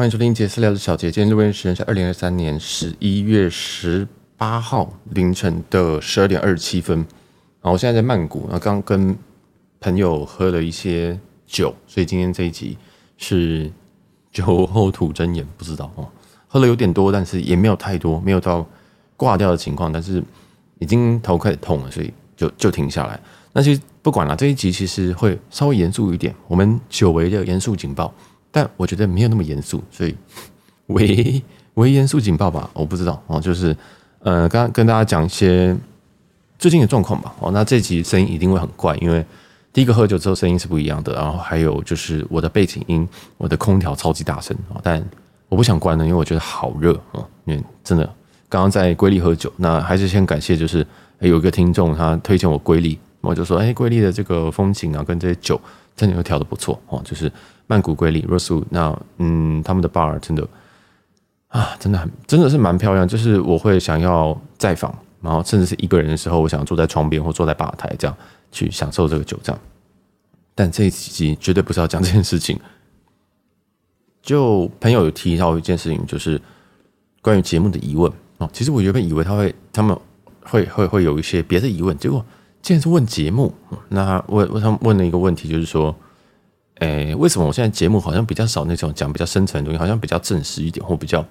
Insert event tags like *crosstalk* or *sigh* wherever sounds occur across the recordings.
欢迎收听杰私聊的小杰，今天录音时间是二零二三年十一月十八号凌晨的十二点二十七分。啊，我现在在曼谷，然后刚跟朋友喝了一些酒，所以今天这一集是酒后吐真言，不知道哦，喝了有点多，但是也没有太多，没有到挂掉的情况，但是已经头开始痛了，所以就就停下来。那其实不管了，这一集其实会稍微严肃一点，我们久违的严肃警报。但我觉得没有那么严肃，所以 *laughs* 微微严肃警报吧，我不知道哦。就是呃，刚刚跟大家讲一些最近的状况吧。哦，那这集声音一定会很怪，因为第一个喝酒之后声音是不一样的。然后还有就是我的背景音，我的空调超级大声啊，但我不想关了，因为我觉得好热啊。因为真的刚刚在瑰丽喝酒，那还是先感谢，就是有一个听众他推荐我瑰丽，我就说哎，瑰丽的这个风景啊，跟这些酒真的又调的不错哦，就是。曼谷瑰丽 r o s e 那嗯，他们的 bar 真的啊，真的很真的是蛮漂亮。就是我会想要再访，然后甚至是一个人的时候，我想坐在窗边或坐在吧台这样去享受这个酒这样。但这一集绝对不是要讲这件事情。就朋友有提到一件事情，就是关于节目的疑问哦。其实我原本以为他会他们会会会有一些别的疑问，结果竟然是问节目。那问问他问了一个问题，就是说。诶，为什么我现在节目好像比较少那种讲比较深层的东西，好像比较正式一点，或比较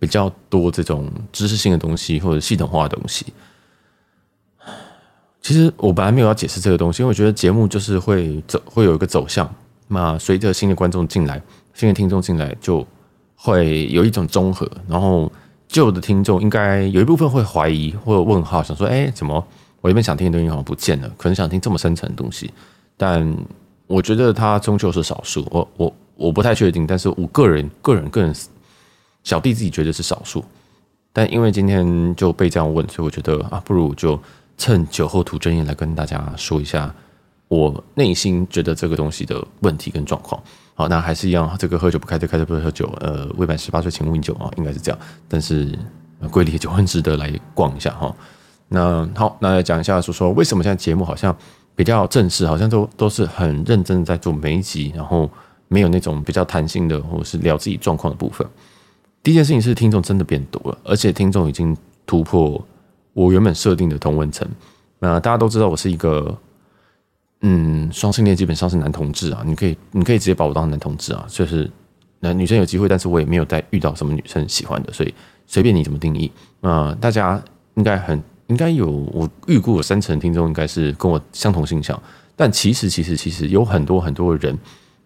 比较多这种知识性的东西或者系统化的东西？其实我本来没有要解释这个东西，因为我觉得节目就是会走，会有一个走向。那随着新的观众进来，新的听众进来，就会有一种综合。然后旧的听众应该有一部分会怀疑或者问号，想说：诶，怎么我原本想听的东西好像不见了？可能想听这么深层的东西，但。我觉得它终究是少数，我我我不太确定，但是我个人个人个人小弟自己觉得是少数，但因为今天就被这样问，所以我觉得啊，不如就趁酒后吐真言来跟大家说一下我内心觉得这个东西的问题跟状况。好，那还是一样，这个喝酒不开车，开车不喝酒。呃，未满十八岁请勿饮酒啊，应该是这样。但是瑰丽的酒很值得来逛一下哈。那好，那来讲一下说说为什么现在节目好像。比较正式，好像都都是很认真的在做每一集，然后没有那种比较弹性的，或者是聊自己状况的部分。第一件事情是听众真的变多了，而且听众已经突破我原本设定的同温层。那大家都知道我是一个，嗯，双性恋基本上是男同志啊，你可以你可以直接把我当男同志啊，就是那女生有机会，但是我也没有再遇到什么女生喜欢的，所以随便你怎么定义。那大家应该很。应该有，我预估有三成听众应该是跟我相同性向，但其实其实其实有很多很多人，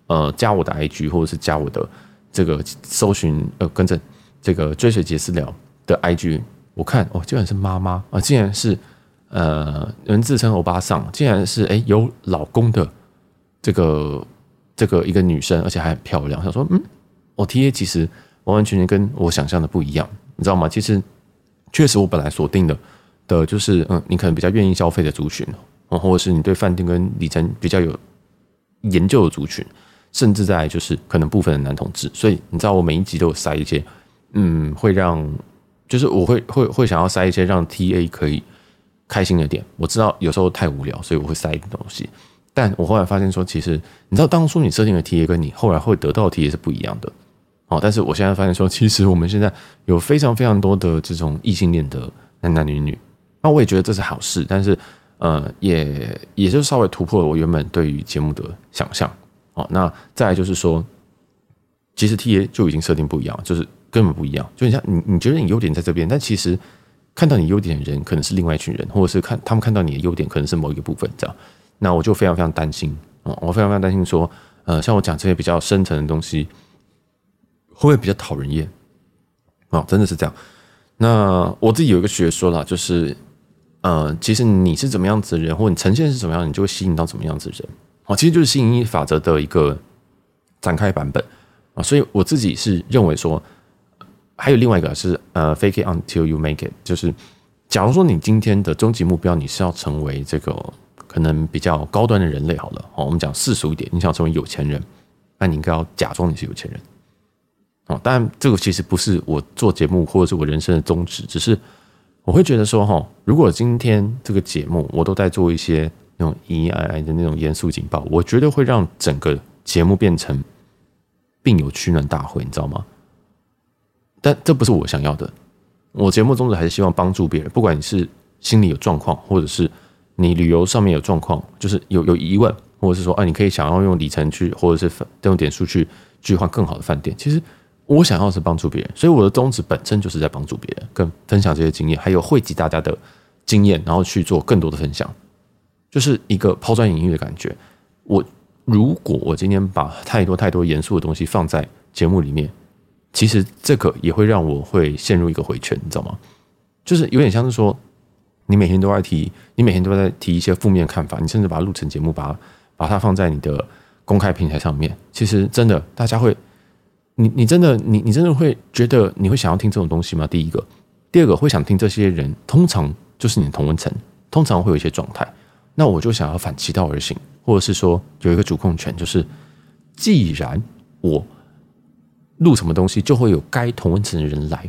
呃，加我的 IG 或者是加我的这个搜寻呃，跟着这个追随杰私聊的 IG，我看哦，竟然是妈妈啊，竟然是呃，人自称欧巴桑，竟然是诶有老公的这个这个一个女生，而且还很漂亮。想说嗯，我 TA 其实完完全全跟我想象的不一样，你知道吗？其实确实我本来锁定的。的就是嗯，你可能比较愿意消费的族群，或者是你对饭店跟里程比较有研究的族群，甚至在就是可能部分的男同志，所以你知道我每一集都有塞一些，嗯，会让就是我会会会想要塞一些让 TA 可以开心的点。我知道有时候太无聊，所以我会塞一点东西。但我后来发现说，其实你知道当初你设定的 TA 跟你后来会得到的 TA 是不一样的。哦，但是我现在发现说，其实我们现在有非常非常多的这种异性恋的男男女女。那我也觉得这是好事，但是，呃，也也就稍微突破了我原本对于节目的想象哦。那再来就是说，其实 TA 就已经设定不一样，就是根本不一样。就你像你，你觉得你优点在这边，但其实看到你优点的人可能是另外一群人，或者是看他们看到你的优点可能是某一个部分这样。那我就非常非常担心啊，我非常非常担心说，呃，像我讲这些比较深层的东西，会不会比较讨人厌？哦，真的是这样。那我自己有一个学说啦，就是。呃，其实你是怎么样子的人，或者你呈现是怎么样，你就会吸引到怎么样子的人。哦，其实就是吸引力法则的一个展开版本啊。所以我自己是认为说，还有另外一个是呃，fake it until you make it，就是假如说你今天的终极目标你是要成为这个可能比较高端的人类，好了，哦，我们讲世俗一点，你想成为有钱人，那你应该要假装你是有钱人。哦，当然这个其实不是我做节目或者是我人生的宗旨，只是。我会觉得说，哈，如果今天这个节目我都在做一些那种咿咿哎哎的那种严肃警报，我觉得会让整个节目变成病友取暖大会，你知道吗？但这不是我想要的。我节目宗旨还是希望帮助别人，不管你是心里有状况，或者是你旅游上面有状况，就是有有疑问，或者是说，啊，你可以想要用里程去，或者是用点数去去换更好的饭店。其实我想要是帮助别人，所以我的宗旨本身就是在帮助别人，跟分享这些经验，还有汇集大家的经验，然后去做更多的分享，就是一个抛砖引玉的感觉。我如果我今天把太多太多严肃的东西放在节目里面。其实这个也会让我会陷入一个回圈，你知道吗？就是有点像是说，你每天都在提，你每天都在提一些负面看法，你甚至把它录成节目，把它把它放在你的公开平台上面。其实真的，大家会，你你真的你你真的会觉得你会想要听这种东西吗？第一个，第二个会想听这些人，通常就是你的同温层，通常会有一些状态。那我就想要反其道而行，或者是说有一个主控权，就是既然我。录什么东西就会有该同温层的人来。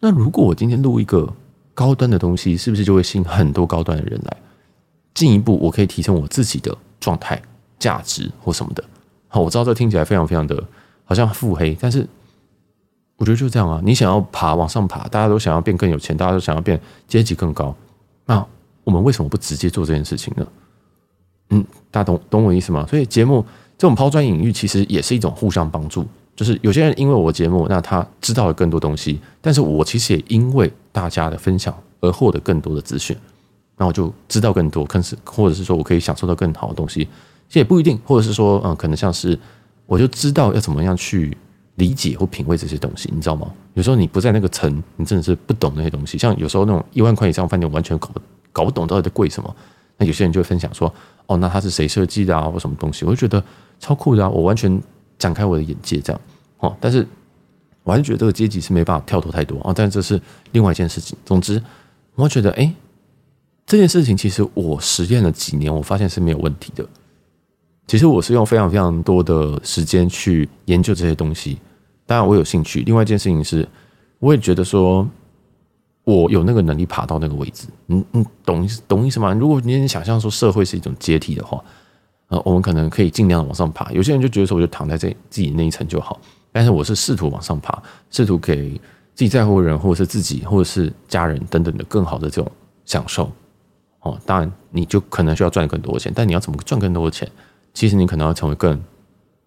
那如果我今天录一个高端的东西，是不是就会吸引很多高端的人来？进一步，我可以提升我自己的状态、价值或什么的。好，我知道这听起来非常非常的好像腹黑，但是我觉得就这样啊。你想要爬往上爬，大家都想要变更有钱，大家都想要变阶级更高。那我们为什么不直接做这件事情呢？嗯，大家懂懂我意思吗？所以节目这种抛砖引玉，其实也是一种互相帮助。就是有些人因为我节目，那他知道了更多东西，但是我其实也因为大家的分享而获得更多的资讯，那我就知道更多，可是或者是说我可以享受到更好的东西，这也不一定，或者是说，嗯，可能像是我就知道要怎么样去理解或品味这些东西，你知道吗？有时候你不在那个层，你真的是不懂那些东西。像有时候那种一万块以上饭店，完全搞搞不懂到底在贵什么，那有些人就会分享说，哦，那他是谁设计的啊，或什么东西，我就觉得超酷的啊，我完全。展开我的眼界，这样哦，但是我还是觉得这个阶级是没办法跳脱太多啊。但这是另外一件事情。总之，我觉得，哎，这件事情其实我实验了几年，我发现是没有问题的。其实我是用非常非常多的时间去研究这些东西。当然，我有兴趣。另外一件事情是，我也觉得说，我有那个能力爬到那个位置。嗯嗯，懂懂意思吗？如果你想象说社会是一种阶梯的话。呃，我们可能可以尽量往上爬。有些人就觉得说，我就躺在这自己那一层就好。但是我是试图往上爬，试图给自己在乎的人，或者是自己，或者是家人等等的更好的这种享受。哦，当然你就可能需要赚更多的钱，但你要怎么赚更多的钱？其实你可能要成为更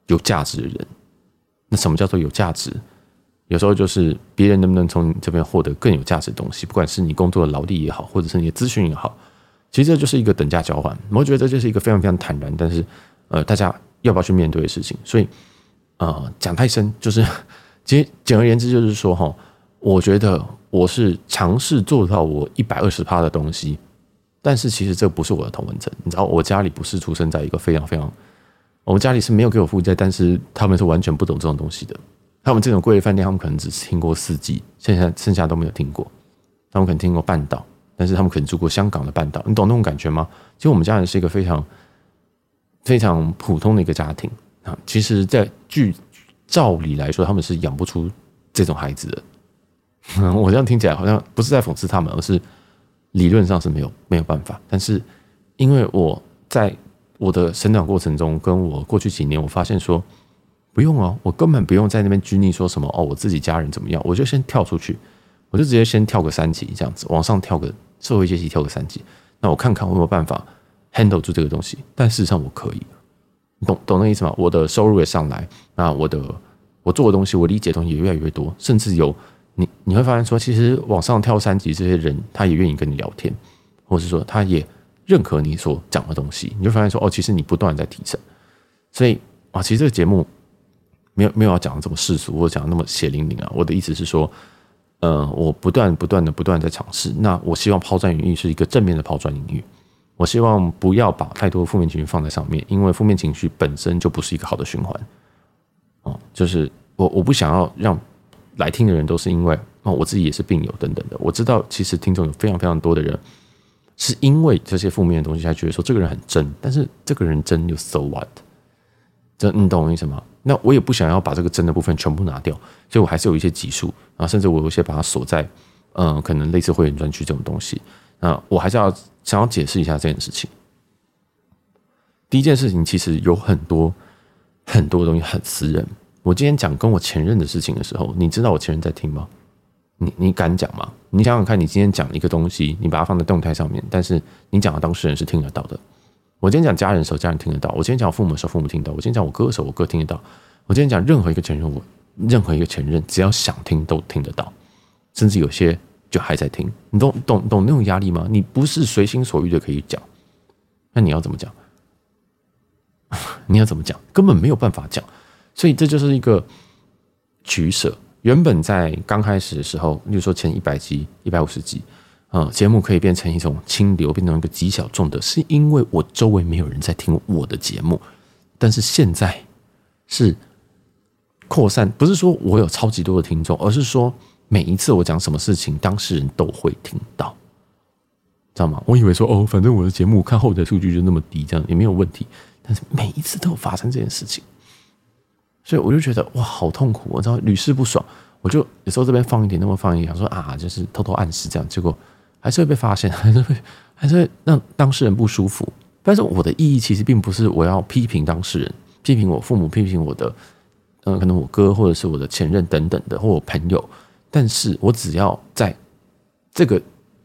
有价值的人。那什么叫做有价值？有时候就是别人能不能从你这边获得更有价值的东西，不管是你工作的劳力也好，或者是你的资讯也好。其实这就是一个等价交换，我觉得这就是一个非常非常坦然，但是呃，大家要不要去面对的事情。所以呃，讲太深，就是其实简而言之就是说哈，我觉得我是尝试做到我一百二十趴的东西，但是其实这不是我的同文层。你知道，我家里不是出生在一个非常非常，我们家里是没有给我负债，但是他们是完全不懂这种东西的。他们这种贵的饭店，他们可能只是听过四季，剩下剩下都没有听过，他们可能听过半岛。但是他们可能住过香港的半岛，你懂那种感觉吗？其实我们家人是一个非常非常普通的一个家庭啊。其实，在据照理来说，他们是养不出这种孩子的。*laughs* 我这样听起来好像不是在讽刺他们，而是理论上是没有没有办法。但是因为我在我的成长过程中，跟我过去几年，我发现说不用哦，我根本不用在那边拘泥说什么哦，我自己家人怎么样，我就先跳出去，我就直接先跳个三级，这样子往上跳个。社会阶级跳个三级，那我看看我有没有办法 handle 住这个东西。但事实上我可以，懂懂那意思吗？我的收入也上来，那我的我做的东西，我理解的东西也越来越多，甚至有你你会发现说，其实往上跳三级这些人，他也愿意跟你聊天，或是说他也认可你所讲的东西，你就发现说，哦，其实你不断在提升。所以啊，其实这个节目没有没有要讲的这么世俗，或讲的那么血淋淋啊。我的意思是说。呃，我不断不断的不断在尝试。那我希望抛砖引玉是一个正面的抛砖引玉。我希望不要把太多负面情绪放在上面，因为负面情绪本身就不是一个好的循环。哦，就是我我不想要让来听的人都是因为哦，我自己也是病友等等的。我知道其实听众有非常非常多的人是因为这些负面的东西才觉得说这个人很真，但是这个人真又 so what？这你懂我意思吗？那我也不想要把这个真的部分全部拿掉，所以我还是有一些集数啊，甚至我有些把它锁在，嗯、可能类似会员专区这种东西。那我还是要想要解释一下这件事情。第一件事情其实有很多很多东西很私人，我今天讲跟我前任的事情的时候，你知道我前任在听吗？你你敢讲吗？你想想看，你今天讲一个东西，你把它放在动态上面，但是你讲的当事人是听得到的。我今天讲家人的时候，家人听得到；我今天讲父母的时候，父母听得到；我今天讲我哥的时候，我哥听得到。我今天讲任何一个前任，我任何一个前任，只要想听都听得到，甚至有些就还在听。你懂懂懂那种压力吗？你不是随心所欲的可以讲，那你要怎么讲？*laughs* 你要怎么讲？根本没有办法讲。所以这就是一个取舍。原本在刚开始的时候，比如说前一百集、一百五十集。啊，节目可以变成一种清流，变成一个极小众的，是因为我周围没有人在听我的节目。但是现在是扩散，不是说我有超级多的听众，而是说每一次我讲什么事情，当事人都会听到，知道吗？我以为说哦，反正我的节目看后台数据就那么低，这样也没有问题。但是每一次都有发生这件事情，所以我就觉得哇，好痛苦，我知道屡试不爽。我就有时候这边放一点，那么放一点，想说啊，就是偷偷暗示这样，结果。还是会被发现，*laughs* 还是会还是会让当事人不舒服。但是我的意义其实并不是我要批评当事人，批评我父母，批评我的，嗯，可能我哥或者是我的前任等等的，或我朋友。但是我只要在这个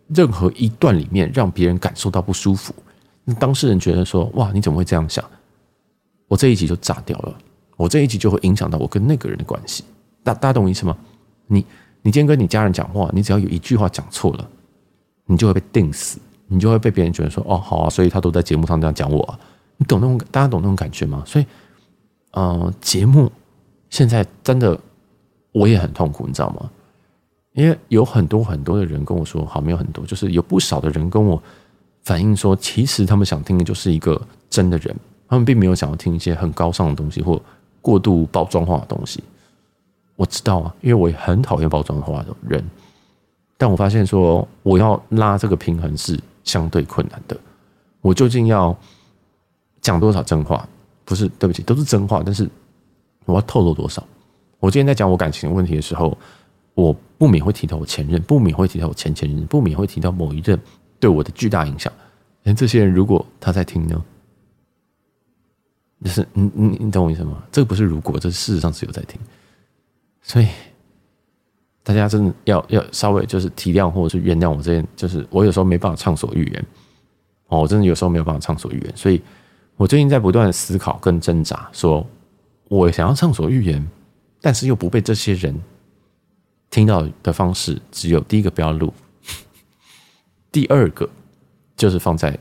任何一段里面让别人感受到不舒服，那当事人觉得说哇，你怎么会这样想？我这一集就炸掉了，我这一集就会影响到我跟那个人的关系。大大家懂我意思吗？你你今天跟你家人讲话，你只要有一句话讲错了。你就会被定死，你就会被别人觉得说：“哦，好啊，所以他都在节目上这样讲我啊。”你懂那种大家懂那种感觉吗？所以，呃，节目现在真的我也很痛苦，你知道吗？因为有很多很多的人跟我说，好，没有很多，就是有不少的人跟我反映说，其实他们想听的就是一个真的人，他们并没有想要听一些很高尚的东西或过度包装化的东西。我知道啊，因为我也很讨厌包装化的人。但我发现说，我要拉这个平衡是相对困难的。我究竟要讲多少真话？不是，对不起，都是真话。但是我要透露多少？我今天在讲我感情问题的时候，我不免会提到我前任，不免会提到我前前任，不免会提到某一任对我的巨大影响。哎，这些人如果他在听呢？就是你你你懂我意思吗？这个不是如果，这是事实上是有在听，所以。大家真的要要稍微就是体谅或者是原谅我这边，就是我有时候没办法畅所欲言哦，我真的有时候没有办法畅所欲言，所以我最近在不断的思考跟挣扎，说我想要畅所欲言，但是又不被这些人听到的方式，只有第一个不要录，第二个就是放在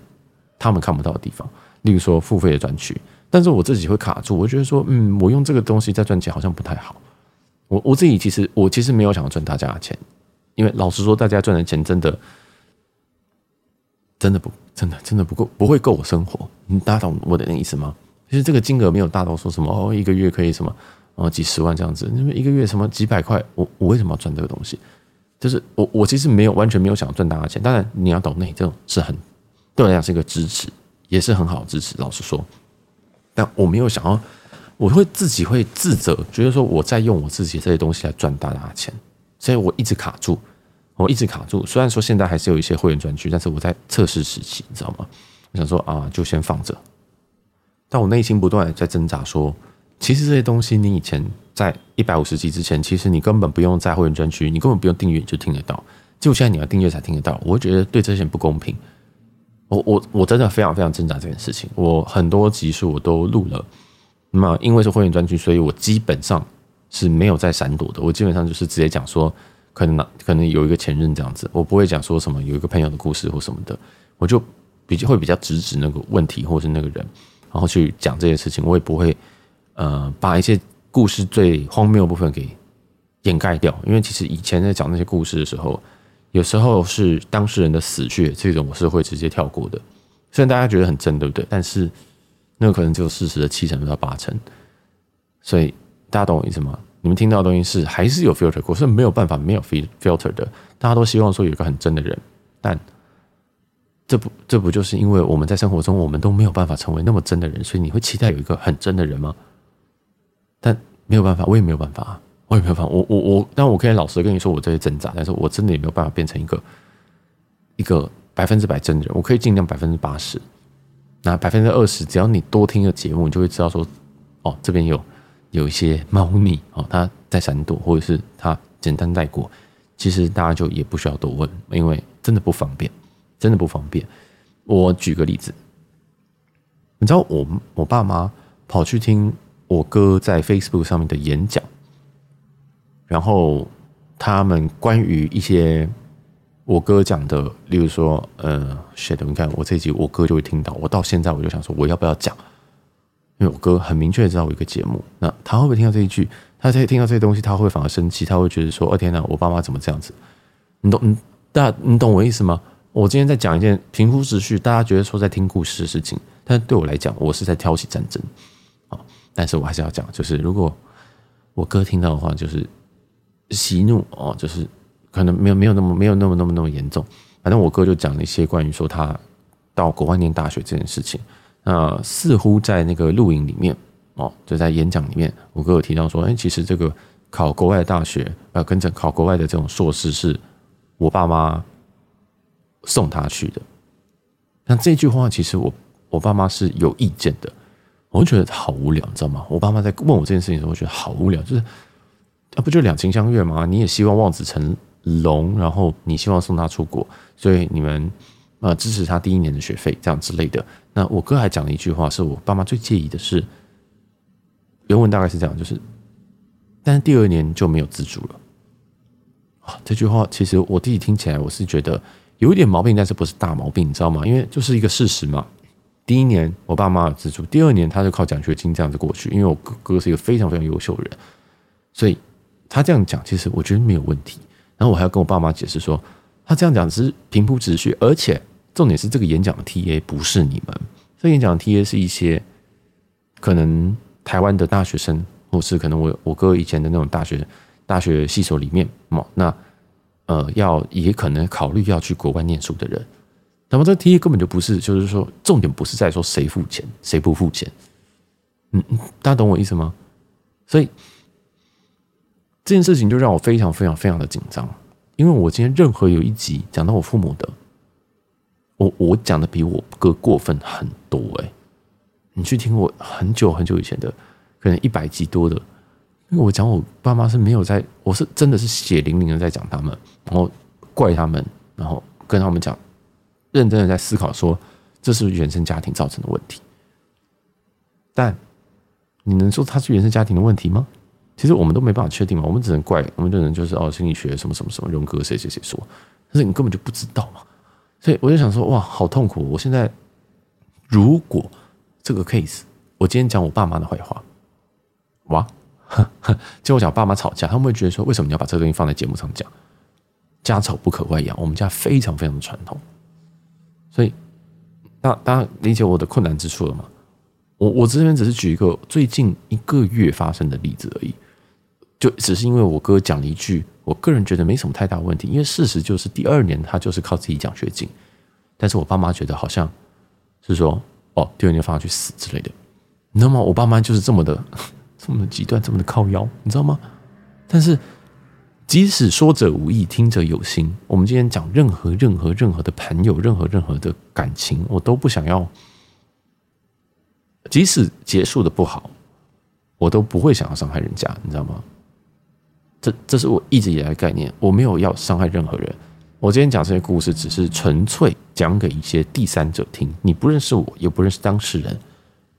他们看不到的地方，例如说付费的专区，但是我自己会卡住，我觉得说，嗯，我用这个东西在赚钱好像不太好。我我自己其实我其实没有想要赚大家的钱，因为老实说，大家赚的钱真的真的不真的真的不够，不会够我生活。你大家懂我的那意思吗？其实这个金额没有大到说什么哦，一个月可以什么哦几十万这样子，因为一个月什么几百块，我我为什么要赚这个东西？就是我我其实没有完全没有想要赚大家钱。当然你要懂那这种是很对我来讲是一个支持，也是很好的支持。老实说，但我没有想要。我会自己会自责，觉得说我在用我自己这些东西来赚大家的钱，所以我一直卡住，我一直卡住。虽然说现在还是有一些会员专区，但是我在测试时期，你知道吗？我想说啊，就先放着。但我内心不断的在挣扎，说其实这些东西你以前在一百五十集之前，其实你根本不用在会员专区，你根本不用订阅就听得到。就现在你要订阅才听得到，我觉得对这些不公平。我我我真的非常非常挣扎这件事情。我很多集数我都录了。那，因为是会员专区，所以我基本上是没有在闪躲的。我基本上就是直接讲说，可能可能有一个前任这样子，我不会讲说什么有一个朋友的故事或什么的，我就比较会比较直指那个问题或是那个人，然后去讲这件事情。我也不会呃把一些故事最荒谬部分给掩盖掉，因为其实以前在讲那些故事的时候，有时候是当事人的死穴，这种我是会直接跳过的。虽然大家觉得很真，对不对？但是。那可能只有事实的七成到八成，所以大家懂我意思吗？你们听到的东西是还是有 filter 过，是没有办法没有 filter 的。大家都希望说有一个很真的人，但这不这不就是因为我们在生活中我们都没有办法成为那么真的人，所以你会期待有一个很真的人吗？但没有办法，我也没有办法啊，我也没有办法。我我我，但我可以老实跟你说，我这些挣扎，但是我真的也没有办法变成一个一个百分之百真人。我可以尽量百分之八十。那百分之二十，只要你多听个节目，你就会知道说，哦，这边有有一些猫腻哦，他在闪躲，或者是他简单带过，其实大家就也不需要多问，因为真的不方便，真的不方便。我举个例子，你知道我我爸妈跑去听我哥在 Facebook 上面的演讲，然后他们关于一些我哥讲的，例如说，呃，shit，你看我这一集我哥就会听到，我到现在我就想说，我要不要讲？因为我哥很明确知道我一个节目，那他会不会听到这一句？他在听到这些东西，他会反而生气，他会觉得说：“哦天哪，我爸妈怎么这样子？”你懂？大你懂我意思吗？我今天在讲一件平铺直叙，大家觉得说在听故事的事情，但对我来讲，我是在挑起战争啊！但是我还是要讲，就是如果我哥听到的话，就是息怒哦，就是可能没有没有那么没有那么那么那么严重。反正我哥就讲了一些关于说他到国外念大学这件事情。那似乎在那个录影里面哦，就在演讲里面，我哥有提到说，哎，其实这个考国外大学，呃，跟着考国外的这种硕士，是我爸妈送他去的。那这句话其实我我爸妈是有意见的，我就觉得好无聊，你知道吗？我爸妈在问我这件事情的时候，我觉得好无聊，就是啊，不就两情相悦吗？你也希望望子成龙，然后你希望送他出国，所以你们。呃，支持他第一年的学费，这样之类的。那我哥还讲了一句话，是我爸妈最介意的是，原文大概是这样，就是，但是第二年就没有资助了。啊，这句话其实我自己听起来，我是觉得有一点毛病，但是不是大毛病，你知道吗？因为就是一个事实嘛。第一年我爸妈有资助，第二年他就靠奖学金这样子过去。因为我哥哥是一个非常非常优秀的人，所以他这样讲，其实我觉得没有问题。然后我还要跟我爸妈解释说，他这样讲只是平铺直叙，而且。重点是这个演讲的 TA 不是你们，这个演讲的 TA 是一些可能台湾的大学生，或是可能我我哥以前的那种大学大学系所里面嘛，那呃要也可能考虑要去国外念书的人，那么这 TA 根本就不是，就是说重点不是在说谁付钱谁不付钱，嗯嗯，大家懂我意思吗？所以这件事情就让我非常非常非常的紧张，因为我今天任何有一集讲到我父母的。我我讲的比我哥过分很多哎、欸，你去听我很久很久以前的，可能一百集多的，因为我讲我爸妈是没有在，我是真的是血淋淋的在讲他们，然后怪他们，然后跟他们讲，认真的在思考说这是原生家庭造成的问题。但你能说他是原生家庭的问题吗？其实我们都没办法确定嘛，我们只能怪，我们只能就是哦心理学什么什么什么荣格谁谁谁说，但是你根本就不知道嘛。所以我就想说，哇，好痛苦！我现在如果这个 case，我今天讲我爸妈的坏话，哇，*laughs* 就我讲爸妈吵架，他们会觉得说，为什么你要把这个东西放在节目上讲？家丑不可外扬，我们家非常非常的传统。所以，大大家理解我的困难之处了吗？我我这边只是举一个最近一个月发生的例子而已，就只是因为我哥讲了一句。我个人觉得没什么太大问题，因为事实就是第二年他就是靠自己奖学金，但是我爸妈觉得好像是说哦，第二年放他去死之类的，你知道吗？我爸妈就是这么的 *laughs* 这么的极端，这么的靠腰，你知道吗？但是即使说者无意，听者有心，我们今天讲任何任何任何的朋友，任何任何的感情，我都不想要，即使结束的不好，我都不会想要伤害人家，你知道吗？这这是我一直以来的概念，我没有要伤害任何人。我今天讲这些故事，只是纯粹讲给一些第三者听。你不认识我，也不认识当事人，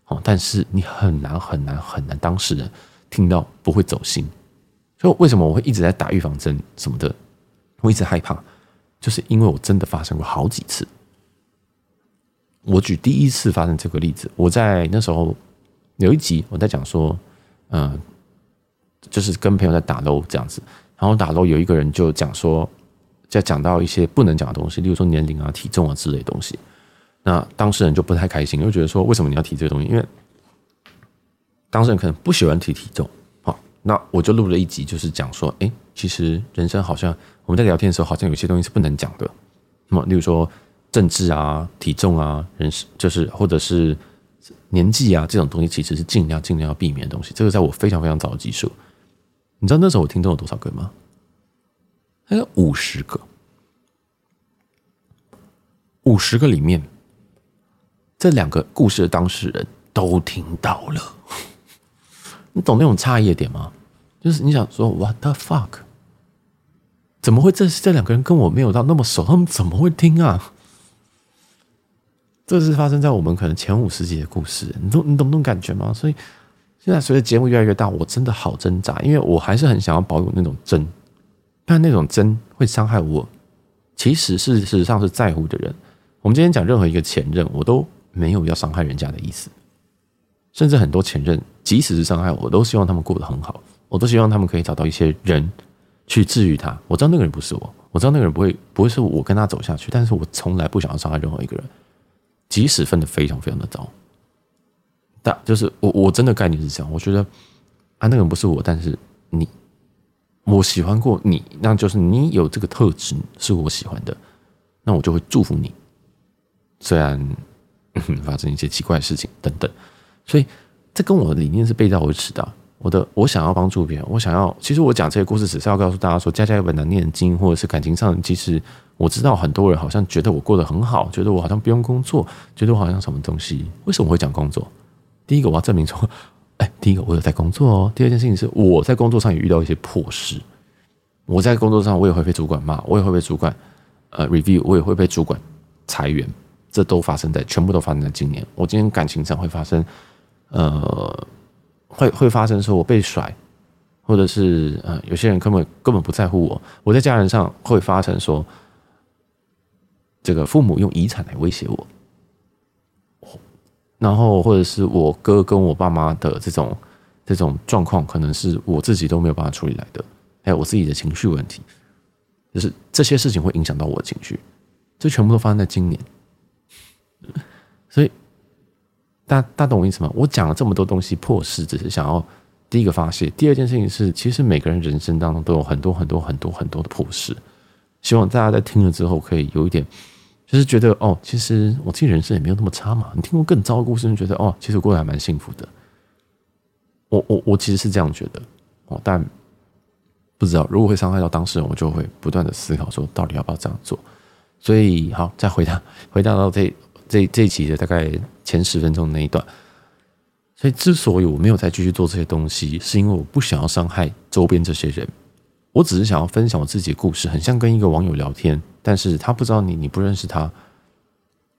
哦，但是你很难很难很难，当事人听到不会走心。所以为什么我会一直在打预防针什么的？我一直害怕，就是因为我真的发生过好几次。我举第一次发生这个例子，我在那时候有一集我在讲说，嗯。就是跟朋友在打楼这样子，然后打楼有一个人就讲说，在讲到一些不能讲的东西，例如说年龄啊、体重啊之类的东西，那当事人就不太开心，就觉得说，为什么你要提这个东西？因为当事人可能不喜欢提体重。好，那我就录了一集，就是讲说，哎，其实人生好像我们在聊天的时候，好像有些东西是不能讲的。那么，例如说政治啊、体重啊、人生就是或者是年纪啊这种东西，其实是尽量尽量要避免的东西。这个在我非常非常早的技术。你知道那时候我听众有多少个吗？大概五十个，五十个里面，这两个故事的当事人都听到了，*laughs* 你懂那种差异的点吗？就是你想说 What the fuck？怎么会这这两个人跟我没有到那么熟，他们怎么会听啊？这是发生在我们可能前五十集的故事，你懂你懂那种感觉吗？所以现在随着节目越来越大，我真的好挣扎，因为我还是很想要保有那种真，但那种真会伤害我。其实事实上是在乎的人。我们今天讲任何一个前任，我都没有要伤害人家的意思，甚至很多前任，即使是伤害我，我都希望他们过得很好，我都希望他们可以找到一些人去治愈他。我知道那个人不是我，我知道那个人不会不会是我跟他走下去，但是我从来不想要伤害任何一个人。即使分得非常非常的糟，但就是我我真的概念是这样，我觉得啊，那个人不是我，但是你，我喜欢过你，那就是你有这个特质是我喜欢的，那我就会祝福你。虽然发生一些奇怪的事情等等，所以这跟我的理念是背道而驰的。我的我想要帮助别人，我想要，其实我讲这些故事只是要告诉大家说，家家有本难念的经，或者是感情上，其实。我知道很多人好像觉得我过得很好，觉得我好像不用工作，觉得我好像什么东西。为什么会讲工作？第一个我要证明说，*laughs* 哎，第一个我有在工作哦。第二件事情是我在工作上也遇到一些破事。我在工作上我也会被主管骂，我也会被主管呃 review，我也会被主管裁员，这都发生在全部都发生在今年。我今天感情上会发生，呃，会会发生说我被甩，或者是呃有些人根本根本不在乎我。我在家人上会发生说。这个父母用遗产来威胁我，然后或者是我哥跟我爸妈的这种这种状况，可能是我自己都没有办法处理来的，还有我自己的情绪问题，就是这些事情会影响到我的情绪，这全部都发生在今年，所以大大懂我意思吗？我讲了这么多东西破事，只是想要第一个发泄，第二件事情是，其实每个人人生当中都有很多很多很多很多的破事，希望大家在听了之后可以有一点。就是觉得哦，其实我自己人生也没有那么差嘛。你听过更糟的故事，你觉得哦，其实我过得还蛮幸福的。我我我其实是这样觉得哦，但不知道如果会伤害到当事人，我就会不断的思考说，到底要不要这样做。所以好，再回答 *laughs* 回答到这这这一期的大概前十分钟那一段。所以之所以我没有再继续做这些东西，是因为我不想要伤害周边这些人。我只是想要分享我自己的故事，很像跟一个网友聊天。但是他不知道你，你不认识他，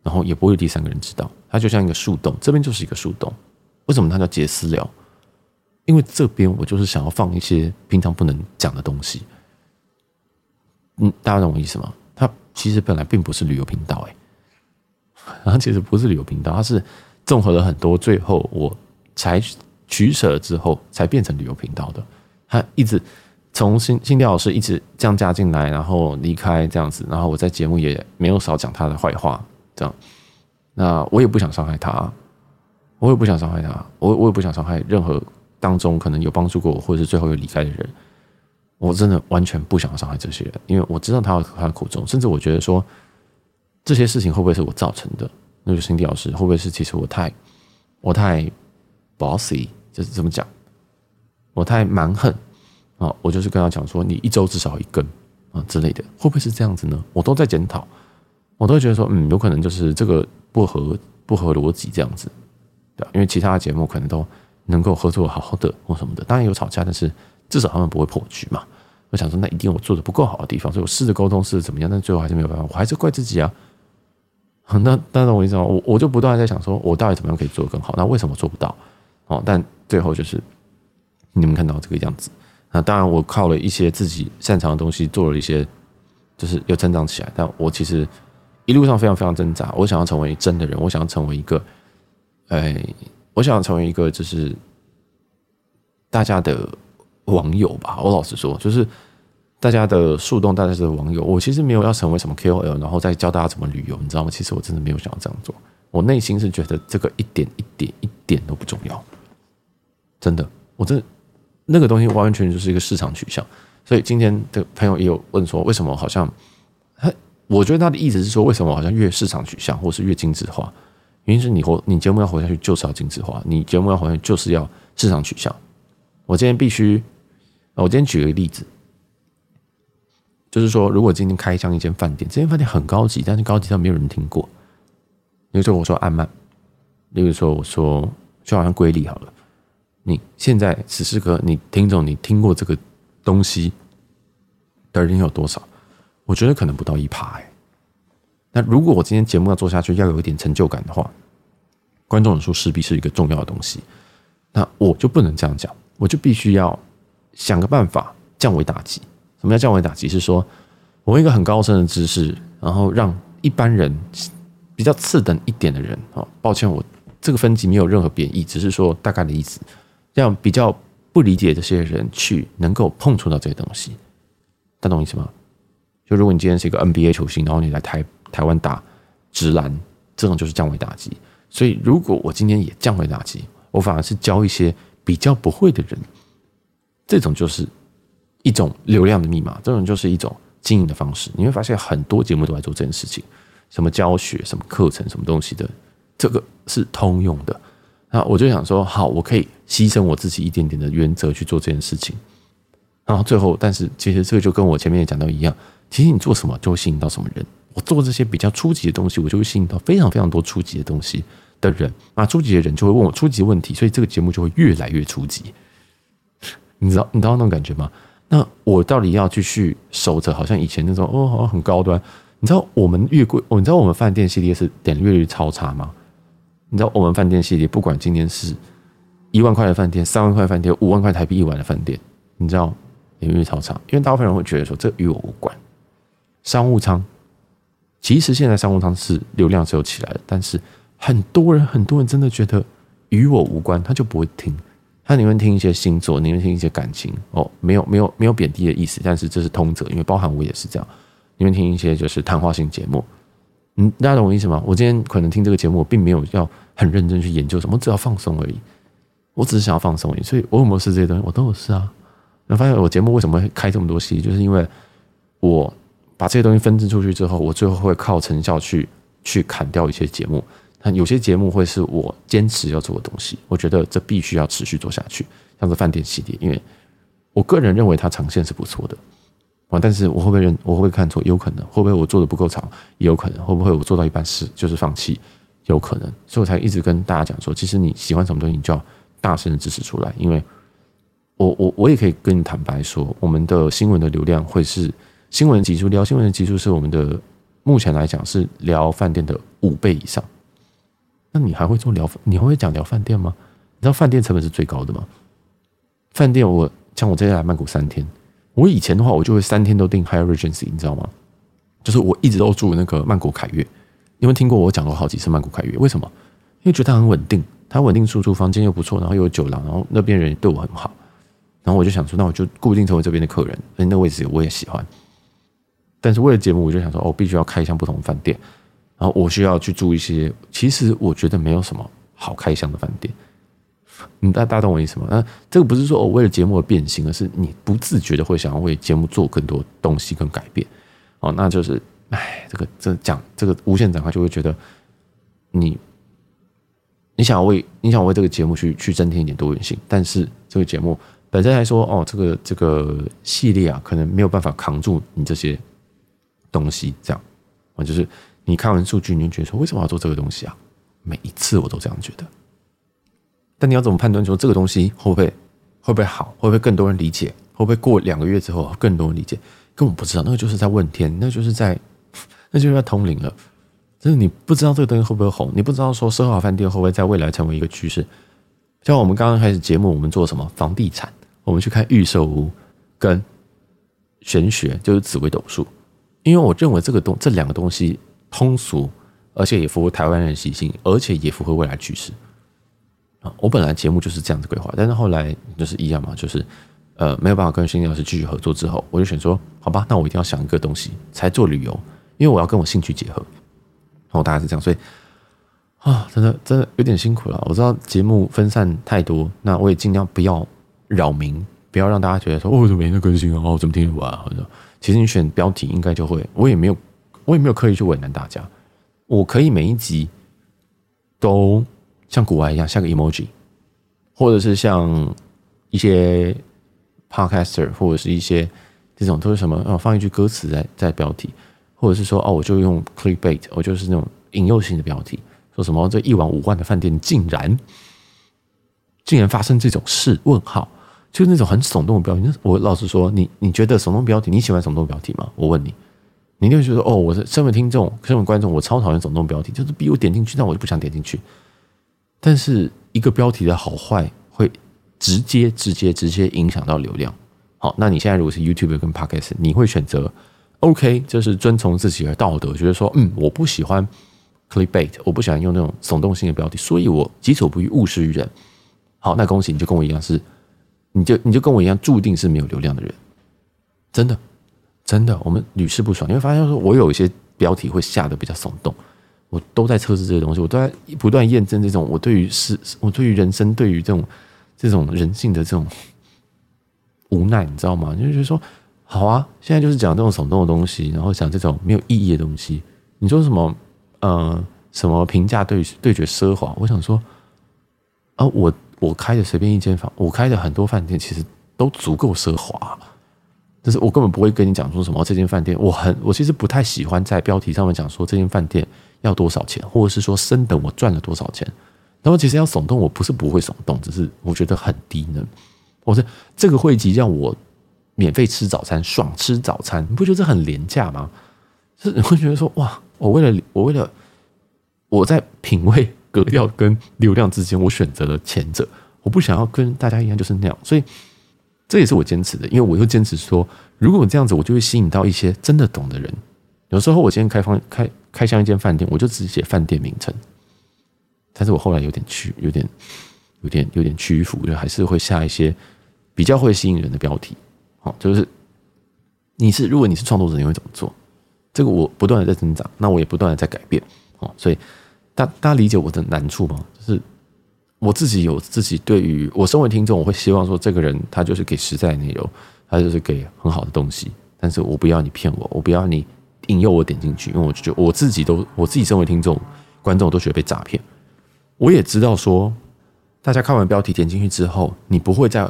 然后也不会有第三个人知道。他就像一个树洞，这边就是一个树洞。为什么它叫杰私聊？因为这边我就是想要放一些平常不能讲的东西。嗯，大家懂我意思吗？它其实本来并不是旅游频道，哎，*laughs* 然后其实不是旅游频道，它是综合了很多，最后我才取舍之后才变成旅游频道的。它一直。从新新调老师一直这样加进来，然后离开这样子，然后我在节目也没有少讲他的坏话，这样，那我也不想伤害他，我也不想伤害他，我我也不想伤害任何当中可能有帮助过我或者是最后又离开的人，我真的完全不想伤害这些人，因为我知道他有他的苦衷，甚至我觉得说这些事情会不会是我造成的？那就新调老师会不会是其实我太我太 bossy，就是这么讲，我太蛮横。啊，我就是跟他讲说，你一周至少一根啊之类的，会不会是这样子呢？我都在检讨，我都觉得说，嗯，有可能就是这个不合不合逻辑这样子，对吧？因为其他的节目可能都能够合作好好的或什么的，当然有吵架，但是至少他们不会破局嘛。我想说，那一定我做的不够好的地方，所以我试着沟通，试着怎么样，但最后还是没有办法，我还是怪自己啊。那当然我意思，我我就不断在想说，我到底怎么样可以做得更好？那为什么做不到？哦，但最后就是你们看到这个样子。那当然，我靠了一些自己擅长的东西，做了一些，就是又成长起来。但我其实一路上非常非常挣扎。我想要成为真的人，我想要成为一个，哎，我想要成为一个就是大家的网友吧。我老实说，就是大家的树洞，大家的网友。我其实没有要成为什么 KOL，然后再教大家怎么旅游，你知道吗？其实我真的没有想要这样做。我内心是觉得这个一点一点一点都不重要，真的，我真的。那个东西完完全全就是一个市场取向，所以今天的朋友也有问说，为什么好像他？我觉得他的意思是说，为什么好像越市场取向，或是越精致化？原因是你活，你节目要活下去，就是要精致化；你节目要活下去，就是要市场取向。我今天必须，我今天举一个例子，就是说，如果今天开箱一间饭店，这间饭店很高级，但是高级到没有人听过。比如说，我说安曼，例如说，我说就好像瑰丽好了。你现在此时刻，你听众，你听过这个东西的人有多少？我觉得可能不到一趴哎。那如果我今天节目要做下去，要有一点成就感的话，观众人数势必是一个重要的东西。那我就不能这样讲，我就必须要想个办法降维打击。什么叫降维打击？是说我用一个很高深的知识，然后让一般人比较次等一点的人啊，抱歉，我这个分级没有任何贬义，只是说大概的意思。让比较不理解这些人去能够碰触到这些东西，他懂意思吗？就如果你今天是一个 NBA 球星，然后你来台台湾打直篮，这种就是降维打击。所以如果我今天也降维打击，我反而是教一些比较不会的人，这种就是一种流量的密码，这种就是一种经营的方式。你会发现很多节目都在做这件事情，什么教学、什么课程、什么东西的，这个是通用的。那我就想说，好，我可以牺牲我自己一点点的原则去做这件事情。然后最后，但是其实这个就跟我前面也讲到一样，其实你做什么就会吸引到什么人。我做这些比较初级的东西，我就会吸引到非常非常多初级的东西的人。那初级的人就会问我初级问题，所以这个节目就会越来越初级。你知道，你知道那种感觉吗？那我到底要继续守着，好像以前那种哦，好像很高端。你知道我们越贵，你知道我们饭店系列是点阅率超差吗？你知道我们饭店系列，不管今年是一万块的饭店、三万块饭店、五万块台币一晚的饭店，你知道点阅率超差，因为大部分人会觉得说，这与我无关。商务舱其实现在商务舱是流量是有起来的，但是很多人很多人真的觉得与我无关，他就不会听。他宁愿听一些星座，宁愿听一些感情哦，没有没有没有贬低的意思，但是这是通则，因为包含我也是这样，宁愿听一些就是谈话性节目。嗯，大家懂我意思吗？我今天可能听这个节目，我并没有要很认真去研究什么，我只要放松而已。我只是想要放松而已，所以我有没有试这些东西？我都有试啊。然后发现我节目为什么会开这么多戏，就是因为我把这些东西分支出去之后，我最后会靠成效去去砍掉一些节目。但有些节目会是我坚持要做的东西，我觉得这必须要持续做下去，像是饭店系列，因为我个人认为它长线是不错的。但是我会不会认？我会不会看错？有可能。会不会我做的不够长？也有可能。会不会我做到一半是就是放弃？有可能。所以我才一直跟大家讲说，其实你喜欢什么东西，你就要大声的支持出来。因为我我我也可以跟你坦白说，我们的新闻的流量会是新闻集数，聊新闻的集数是我们的目前来讲是聊饭店的五倍以上。那你还会做聊？你会讲聊饭店吗？你知道饭店成本是最高的吗？饭店我像我这次来曼谷三天。我以前的话，我就会三天都订 Hyatt Regency，你知道吗？就是我一直都住那个曼谷凯悦。你有没有听过我讲过好几次曼谷凯悦？为什么？因为觉得它很稳定，它稳定输出，房间又不错，然后又有酒廊，然后那边人对我很好。然后我就想说，那我就固定成为这边的客人，所以那个位置我也喜欢。但是为了节目，我就想说，哦，必须要开箱不同的饭店，然后我需要去住一些，其实我觉得没有什么好开箱的饭店。你大大懂我意思吗？那这个不是说我为了节目而变形，而是你不自觉的会想要为节目做更多东西跟改变。哦，那就是，哎，这个这讲这个无限展开，就会觉得你你想要为你想为这个节目去去增添一点多元性，但是这个节目本身来说，哦，这个这个系列啊，可能没有办法扛住你这些东西。这样啊，就是你看完数据，你就觉得说，为什么要做这个东西啊？每一次我都这样觉得。但你要怎么判断说这个东西会不会会不会好，会不会更多人理解，会不会过两个月之后更多人理解？根本不知道，那个就是在问天，那就是在那就是在通灵了。就是你不知道这个东西会不会红，你不知道说奢华饭店会不会在未来成为一个趋势。像我们刚刚开始节目，我们做什么房地产，我们去看预售屋跟玄学，就是紫微斗数。因为我认为这个东这两个东西通俗，而且也符合台湾人习性，而且也符合未来趋势。我本来节目就是这样子规划，但是后来就是一样嘛，就是呃没有办法跟新老师继续合作之后，我就选说好吧，那我一定要想一个东西才做旅游，因为我要跟我兴趣结合。然后大概是这样，所以啊，真的真的有点辛苦了。我知道节目分散太多，那我也尽量不要扰民，不要让大家觉得说哦，怎么没在更新啊？哦，怎么听得完？或者其实你选标题应该就会，我也没有我也没有刻意去为难大家，我可以每一集都。像古玩一样，像个 emoji，或者是像一些 podcaster，或者是一些这种都是什么？哦，放一句歌词在在标题，或者是说哦，我就用 clickbait，我就是那种引诱性的标题，说什么这一晚五万的饭店竟然竟然发生这种事？问号，就是那种很耸动的标题。我老实说，你你觉得耸动标题？你喜欢耸动标题吗？我问你，你就会觉得哦，我是身为听众、身为观众，我超讨厌耸动标题，就是逼我点进去，但我就不想点进去。但是一个标题的好坏，会直接、直接、直接影响到流量。好，那你现在如果是 YouTube 跟 Podcast，你会选择 OK，就是遵从自己的道德，觉得说，嗯，我不喜欢 Clickbait，我不喜欢用那种耸动性的标题，所以我己所不欲，勿施于人。好，那恭喜你就跟我一样是，你就你就跟我一样，注定是没有流量的人。真的，真的，我们屡试不爽，你会发现说，我有一些标题会下得比较耸动，我都在测试这些东西，我都在不断验证这种我对于是，我对于人生，对于这种这种人性的这种无奈，你知道吗？就觉得说，好啊，现在就是讲这种耸动的东西，然后讲这种没有意义的东西。你说什么？呃，什么评价对对决奢华？我想说，啊，我。我开的随便一间房，我开的很多饭店其实都足够奢华，就是我根本不会跟你讲说什么这间饭店，我很我其实不太喜欢在标题上面讲说这间饭店要多少钱，或者是说升等我赚了多少钱。然后其实要耸动，我不是不会耸动，只是我觉得很低能。我说这个会籍让我免费吃早餐，爽吃早餐，你不觉得这很廉价吗？是你会觉得说哇，我为了我为了我在品味。格调跟流量之间，我选择了前者。我不想要跟大家一样，就是那样，所以这也是我坚持的。因为我又坚持说，如果我这样子，我就会吸引到一些真的懂的人。有时候我今天开放开开箱一间饭店，我就只写饭店名称。但是我后来有点屈，有点有点有点屈服，就还是会下一些比较会吸引人的标题。好，就是你是如果你是创作者，你会怎么做？这个我不断的在增长，那我也不断的在改变。哦，所以。大大家理解我的难处吗？就是我自己有自己对于我身为听众，我会希望说，这个人他就是给实在内容，他就是给很好的东西。但是我不要你骗我，我不要你引诱我点进去，因为我就觉得我自己都我自己身为听众观众都觉得被诈骗。我也知道说，大家看完标题点进去之后，你不会再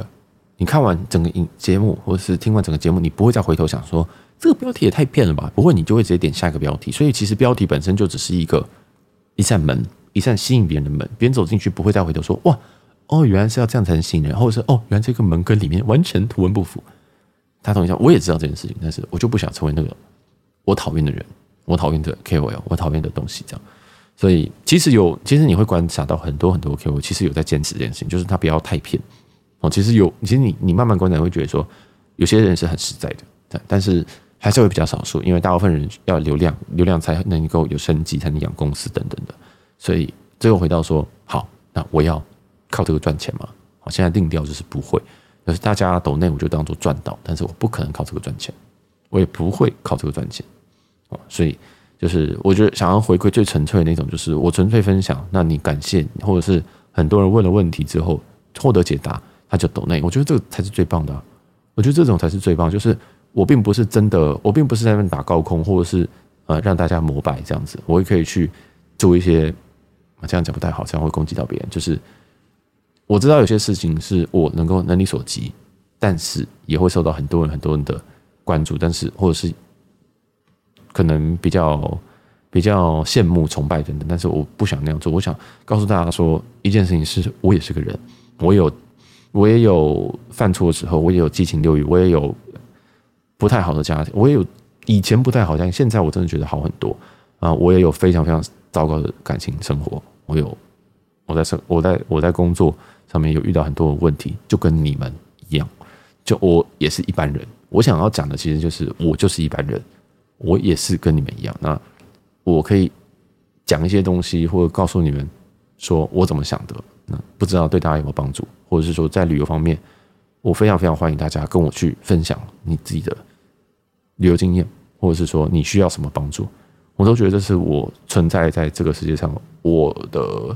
你看完整个影节目，或者是听完整个节目，你不会再回头想说这个标题也太骗了吧？不会，你就会直接点下一个标题。所以其实标题本身就只是一个。一扇门，一扇吸引别人的门，别人走进去不会再回头说哇哦，原来是要这样才能吸引人，或者是哦，原来这个门跟里面完全图文不符。他同一下，我也知道这件事情，但是我就不想成为那个我讨厌的人，我讨厌的 KOL，我讨厌的东西这样。所以其实有，其实你会观察到很多很多 KOL，其实有在坚持这件事情，就是他不要太骗哦。其实有，其实你你慢慢观察会觉得说，有些人是很实在的，但但是。还是会比较少数，因为大部分人要流量，流量才能够有生计，才能养公司等等的。所以最后回到说，好，那我要靠这个赚钱吗？好，现在定调就是不会，就是大家抖内我就当做赚到，但是我不可能靠这个赚钱，我也不会靠这个赚钱。哦，所以就是我觉得想要回馈最纯粹的那种，就是我纯粹分享，那你感谢，或者是很多人问了问题之后获得解答，他就懂那，我觉得这个才是最棒的。我觉得这种才是最棒，就是。我并不是真的，我并不是在那边打高空，或者是呃让大家膜拜这样子。我也可以去做一些，这样讲不太好，这样会攻击到别人。就是我知道有些事情是我能够能力所及，但是也会受到很多人很多人的关注，但是或者是可能比较比较羡慕、崇拜等等。但是我不想那样做，我想告诉大家说一件事情是：我也是个人，我有我也有犯错的时候，我也有七情六欲，我也有。不太好的家庭，我也有以前不太好家庭，现在我真的觉得好很多啊！我也有非常非常糟糕的感情生活，我有我在生我在我在工作上面有遇到很多的问题，就跟你们一样，就我也是一般人。我想要讲的其实就是我就是一般人，我也是跟你们一样。那我可以讲一些东西，或者告诉你们说我怎么想的，那不知道对大家有没有帮助，或者是说在旅游方面，我非常非常欢迎大家跟我去分享你自己的。旅游经验，或者是说你需要什么帮助，我都觉得这是我存在在这个世界上我的，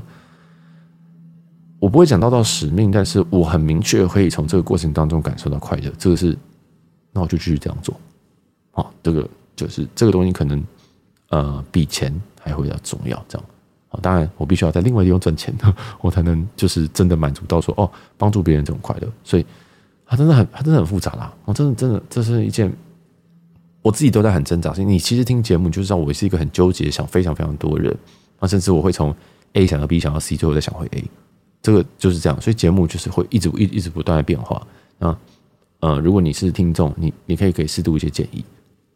我不会讲到到使命，但是我很明确可以从这个过程当中感受到快乐。这个是，那我就继续这样做。好，这个就是这个东西可能呃比钱还会要重要。这样，好，当然我必须要在另外地方赚钱，*laughs* 我才能就是真的满足到说哦，帮助别人这种快乐。所以，它真的很，它真的很复杂啦。我真的真的这是一件。我自己都在很挣扎，所以你其实听节目，就知道我是一个很纠结，想非常非常多人啊，甚至我会从 A 想到 B，想到 C，最后再想回 A。这个就是这样，所以节目就是会一直一一直不断的变化啊。呃，如果你是听众，你你可以给适度一些建议。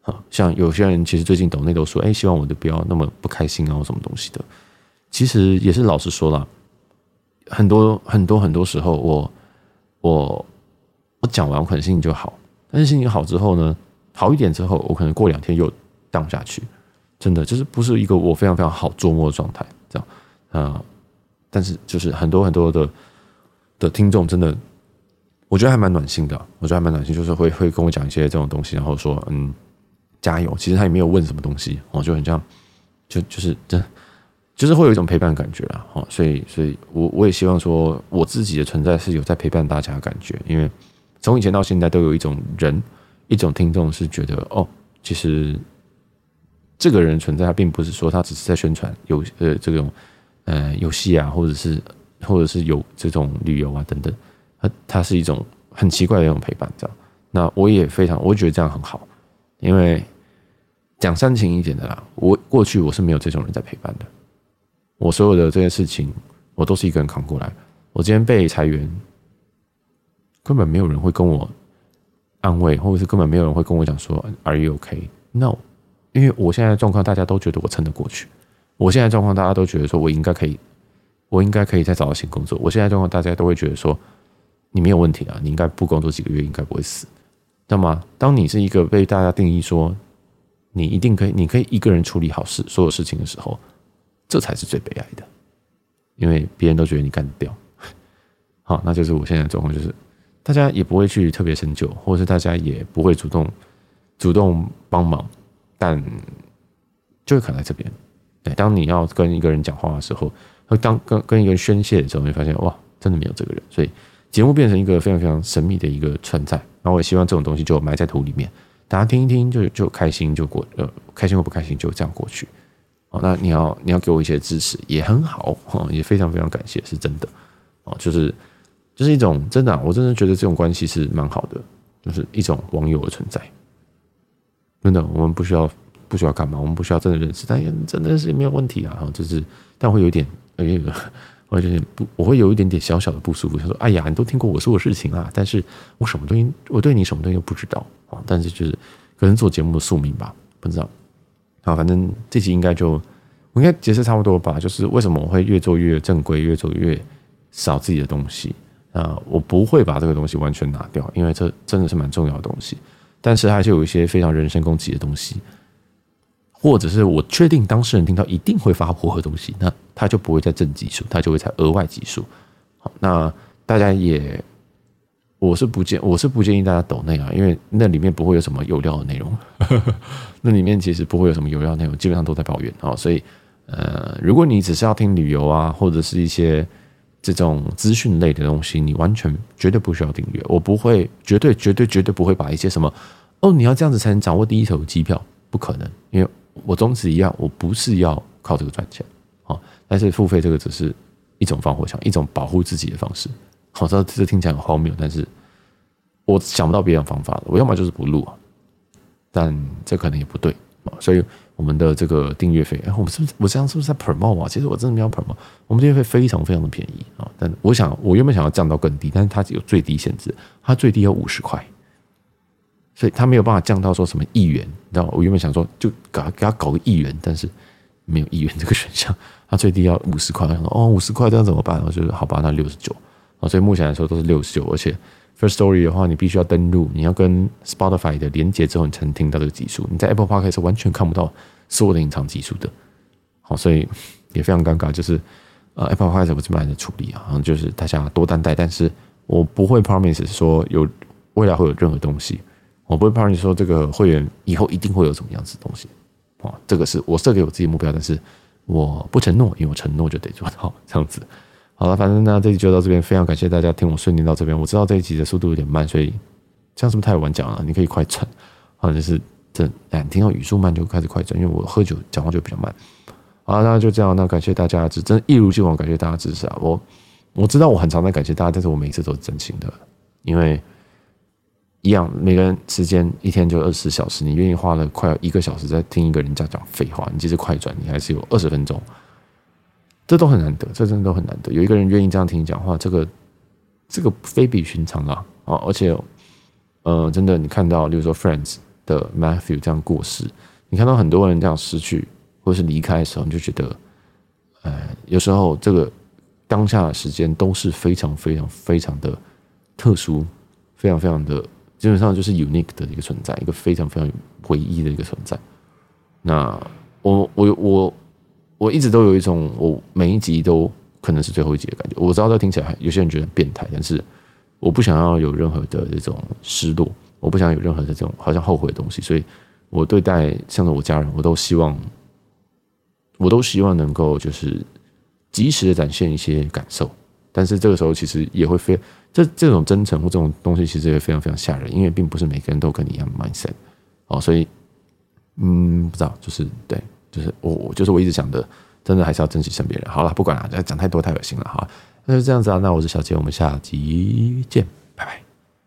好像有些人其实最近抖内都说，哎，希望我的不要那么不开心啊，或什么东西的。其实也是老实说了，很多很多很多时候我，我我讲完，我可能心情就好。但是心情好之后呢，好一点之后，我可能过两天又降下去。真的就是不是一个我非常非常好捉摸的状态，这样啊、但是就是很多很多的的听众，真的我觉得还蛮暖心的。我觉得还蛮暖心，就是会会跟我讲一些这种东西，然后说嗯。加油！其实他也没有问什么东西，哦，就很像，就就是真，就是会有一种陪伴感觉啦，哦，所以，所以我我也希望说，我自己的存在是有在陪伴大家的感觉，因为从以前到现在，都有一种人，一种听众是觉得，哦，其实这个人存在，他并不是说他只是在宣传游呃这种呃游戏啊，或者是或者是有这种旅游啊等等，他他是一种很奇怪的一种陪伴，这样，那我也非常，我觉得这样很好，因为。讲煽情一点的啦，我过去我是没有这种人在陪伴的，我所有的这些事情，我都是一个人扛过来。我今天被裁员，根本没有人会跟我安慰，或者是根本没有人会跟我讲说 “Are you okay? No”，因为我现在的状况，大家都觉得我撑得过去。我现在状况，大家都觉得说我应该可以，我应该可以再找到新工作。我现在状况，大家都会觉得说你没有问题啊，你应该不工作几个月，应该不会死。那么，当你是一个被大家定义说，你一定可以，你可以一个人处理好事，所有事情的时候，这才是最悲哀的，因为别人都觉得你干得掉。*laughs* 好，那就是我现在的状况，就是大家也不会去特别深究，或者是大家也不会主动主动帮忙，但就会可能在这边。对，当你要跟一个人讲话的时候，当跟跟一个人宣泄的时候，你会发现哇，真的没有这个人，所以节目变成一个非常非常神秘的一个存在。然后我也希望这种东西就埋在土里面。大家听一听就就开心就过，呃，开心或不开心就这样过去。哦，那你要你要给我一些支持也很好，哦，也非常非常感谢，是真的。哦，就是就是一种真的，我真的觉得这种关系是蛮好的，就是一种网友的存在。真的，我们不需要不需要干嘛，我们不需要真的认识，但也真的是没有问题啊。就是但会有点呃，我有点不，我会有一点点小小的不舒服。他说：“哎呀，你都听过我说的事情啊，但是我什么东西，我对你什么东西都不知道啊。”但是就是可能做节目的宿命吧，不知道。好，反正这集应该就我应该解释差不多吧。就是为什么我会越做越正规，越做越少自己的东西啊？我不会把这个东西完全拿掉，因为这真的是蛮重要的东西。但是还是有一些非常人身攻击的东西，或者是我确定当事人听到一定会发火的东西，那他就不会再正集数，他就会再额外集数。好，那大家也。我是不建，我是不建议大家抖那啊，因为那里面不会有什么有料的内容，*laughs* 那里面其实不会有什么有料内容，基本上都在抱怨啊。所以，呃，如果你只是要听旅游啊，或者是一些这种资讯类的东西，你完全绝对不需要订阅。我不会，绝对绝对绝对不会把一些什么哦，你要这样子才能掌握第一手机票，不可能，因为我宗旨一样，我不是要靠这个赚钱啊。但是付费这个只是一种防火墙，一种保护自己的方式。好，这这听起来很荒谬，但是我想不到别的方法了。我要么就是不录啊，但这可能也不对啊。所以我们的这个订阅费，哎，我们是不是我这样是不是在 promote 啊？其实我真的没有 promote。我们订阅费非常非常的便宜啊，但我想我原本想要降到更低，但是它有最低限制，它最低要五十块，所以它没有办法降到说什么一元。你知道吗，我原本想说就给他给他搞个一元，但是没有一元这个选项，他最低要五十块。我想说哦，五十块这样怎么办？我就好吧，那六十九啊。所以目前来说都是六十九，而且，First Story 的话，你必须要登录，你要跟 Spotify 的连接之后，你才能听到这个集数。你在 Apple Podcast 是完全看不到所有的隐藏集数的。好，所以也非常尴尬，就是呃 Apple Podcast 我这边来处理啊，好像就是大家多担待。但是我不会 promise 说有未来会有任何东西，我不会怕你说这个会员以后一定会有什么样子的东西。啊，这个是我设给我自己目标，但是我不承诺，因为我承诺就得做到这样子。好了，反正呢，这集就到这边。非常感谢大家听我顺利到这边。我知道这一集的速度有点慢，所以这样是不是太晚讲了？你可以快转，或者是这哎，听到语速慢就开始快转，因为我喝酒讲话就比较慢。好了，那就这样。那感谢大家，真一如既往感谢大家支持啊！我我知道我很常在感谢大家，但是我每一次都是真心的，因为一样，每个人时间一天就二十四小时，你愿意花了快要一个小时在听一个人家讲废话，你即使快转，你还是有二十分钟。这都很难得，这真的都很难得。有一个人愿意这样听你讲话，这个这个非比寻常啊！啊，而且，呃，真的，你看到，比如说《Friends》的 Matthew 这样过世，你看到很多人这样失去或是离开的时候，你就觉得，呃，有时候这个当下的时间都是非常非常非常的特殊，非常非常的，基本上就是 unique 的一个存在，一个非常非常唯一的一个存在。那我我我。我一直都有一种，我每一集都可能是最后一集的感觉。我知道这听起来有些人觉得变态，但是我不想要有任何的这种失落，我不想有任何的这种好像后悔的东西。所以，我对待像我家人，我都希望，我都希望能够就是及时的展现一些感受。但是这个时候其实也会非这这种真诚或这种东西，其实也非常非常吓人，因为并不是每个人都跟你一样 mindset 哦。所以，嗯，不知道，就是对。就是我，就是我一直想的，真的还是要珍惜身边人。好了，不管了，讲太多太恶心了哈。那就这样子啊，那我是小杰，我们下集见，拜拜。